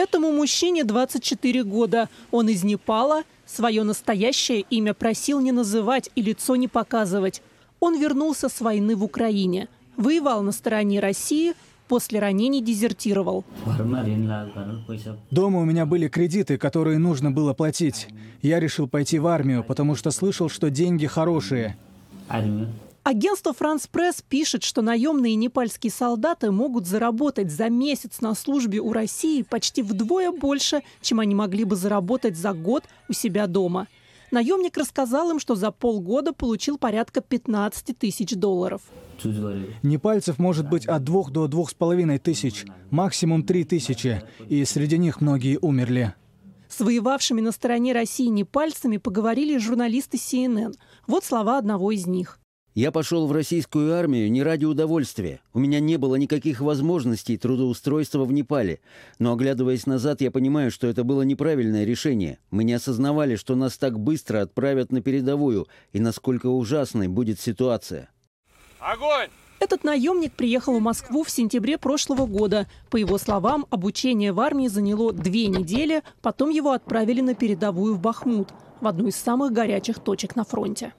Этому мужчине 24 года. Он из Непала. Свое настоящее имя просил не называть и лицо не показывать. Он вернулся с войны в Украине. Воевал на стороне России, после ранений дезертировал. Дома у меня были кредиты, которые нужно было платить. Я решил пойти в армию, потому что слышал, что деньги хорошие. Агентство «Франс Пресс» пишет, что наемные непальские солдаты могут заработать за месяц на службе у России почти вдвое больше, чем они могли бы заработать за год у себя дома. Наемник рассказал им, что за полгода получил порядка 15 тысяч долларов. Непальцев может быть от двух до двух с половиной тысяч, максимум три тысячи, и среди них многие умерли. С воевавшими на стороне России непальцами поговорили журналисты CNN. Вот слова одного из них. Я пошел в российскую армию не ради удовольствия. У меня не было никаких возможностей трудоустройства в Непале. Но, оглядываясь назад, я понимаю, что это было неправильное решение. Мы не осознавали, что нас так быстро отправят на передовую, и насколько ужасной будет ситуация. Огонь! Этот наемник приехал в Москву в сентябре прошлого года. По его словам, обучение в армии заняло две недели, потом его отправили на передовую в Бахмут, в одну из самых горячих точек на фронте.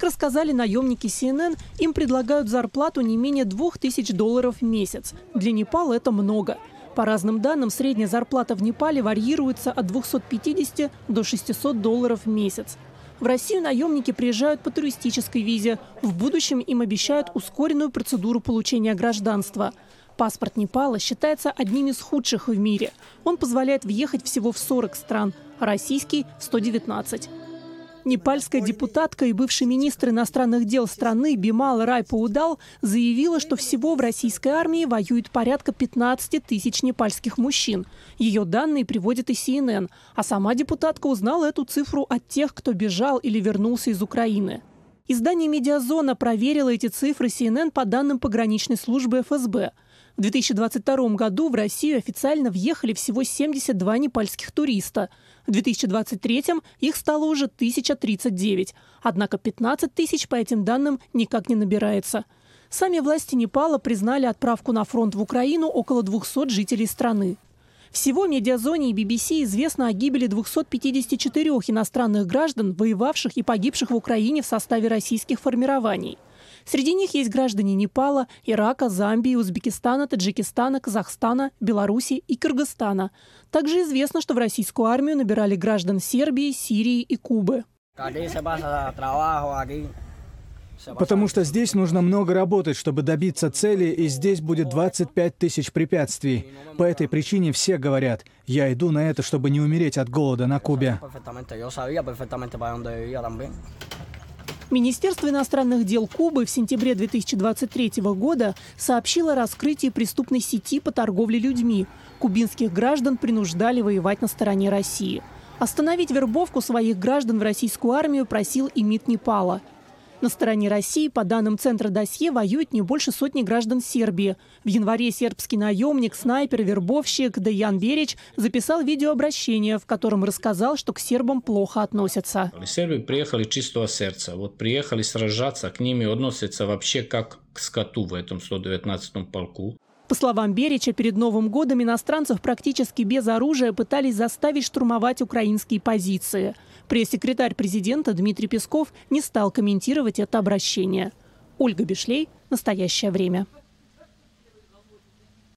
Как рассказали наемники CNN, им предлагают зарплату не менее 2000 долларов в месяц. Для Непала это много. По разным данным, средняя зарплата в Непале варьируется от 250 до 600 долларов в месяц. В Россию наемники приезжают по туристической визе. В будущем им обещают ускоренную процедуру получения гражданства. Паспорт Непала считается одним из худших в мире. Он позволяет въехать всего в 40 стран, российский – в 119. Непальская депутатка и бывший министр иностранных дел страны Бимал Рай Паудал заявила, что всего в российской армии воюет порядка 15 тысяч непальских мужчин. Ее данные приводит и CNN. А сама депутатка узнала эту цифру от тех, кто бежал или вернулся из Украины. Издание «Медиазона» проверило эти цифры CNN по данным пограничной службы ФСБ. В 2022 году в Россию официально въехали всего 72 непальских туриста. В 2023 их стало уже 1039. Однако 15 тысяч по этим данным никак не набирается. Сами власти Непала признали отправку на фронт в Украину около 200 жителей страны. Всего медиазоне и BBC известно о гибели 254 иностранных граждан, воевавших и погибших в Украине в составе российских формирований – Среди них есть граждане Непала, Ирака, Замбии, Узбекистана, Таджикистана, Казахстана, Беларуси и Кыргызстана. Также известно, что в российскую армию набирали граждан Сербии, Сирии и Кубы. Потому что здесь нужно много работать, чтобы добиться цели, и здесь будет 25 тысяч препятствий. По этой причине все говорят, я иду на это, чтобы не умереть от голода на Кубе. Министерство иностранных дел Кубы в сентябре 2023 года сообщило о раскрытии преступной сети по торговле людьми. Кубинских граждан принуждали воевать на стороне России. Остановить вербовку своих граждан в российскую армию просил и МИД Непала – на стороне России, по данным Центра досье, воюет не больше сотни граждан Сербии. В январе сербский наемник, снайпер, вербовщик Даян Берич записал видеообращение, в котором рассказал, что к сербам плохо относятся. Сербы приехали чистого сердца. Вот приехали сражаться, к ними относятся вообще как к скоту в этом 119-м полку. По словам Берича, перед Новым годом иностранцев практически без оружия пытались заставить штурмовать украинские позиции. Пресс-секретарь президента Дмитрий Песков не стал комментировать это обращение. Ольга Бешлей. Настоящее время.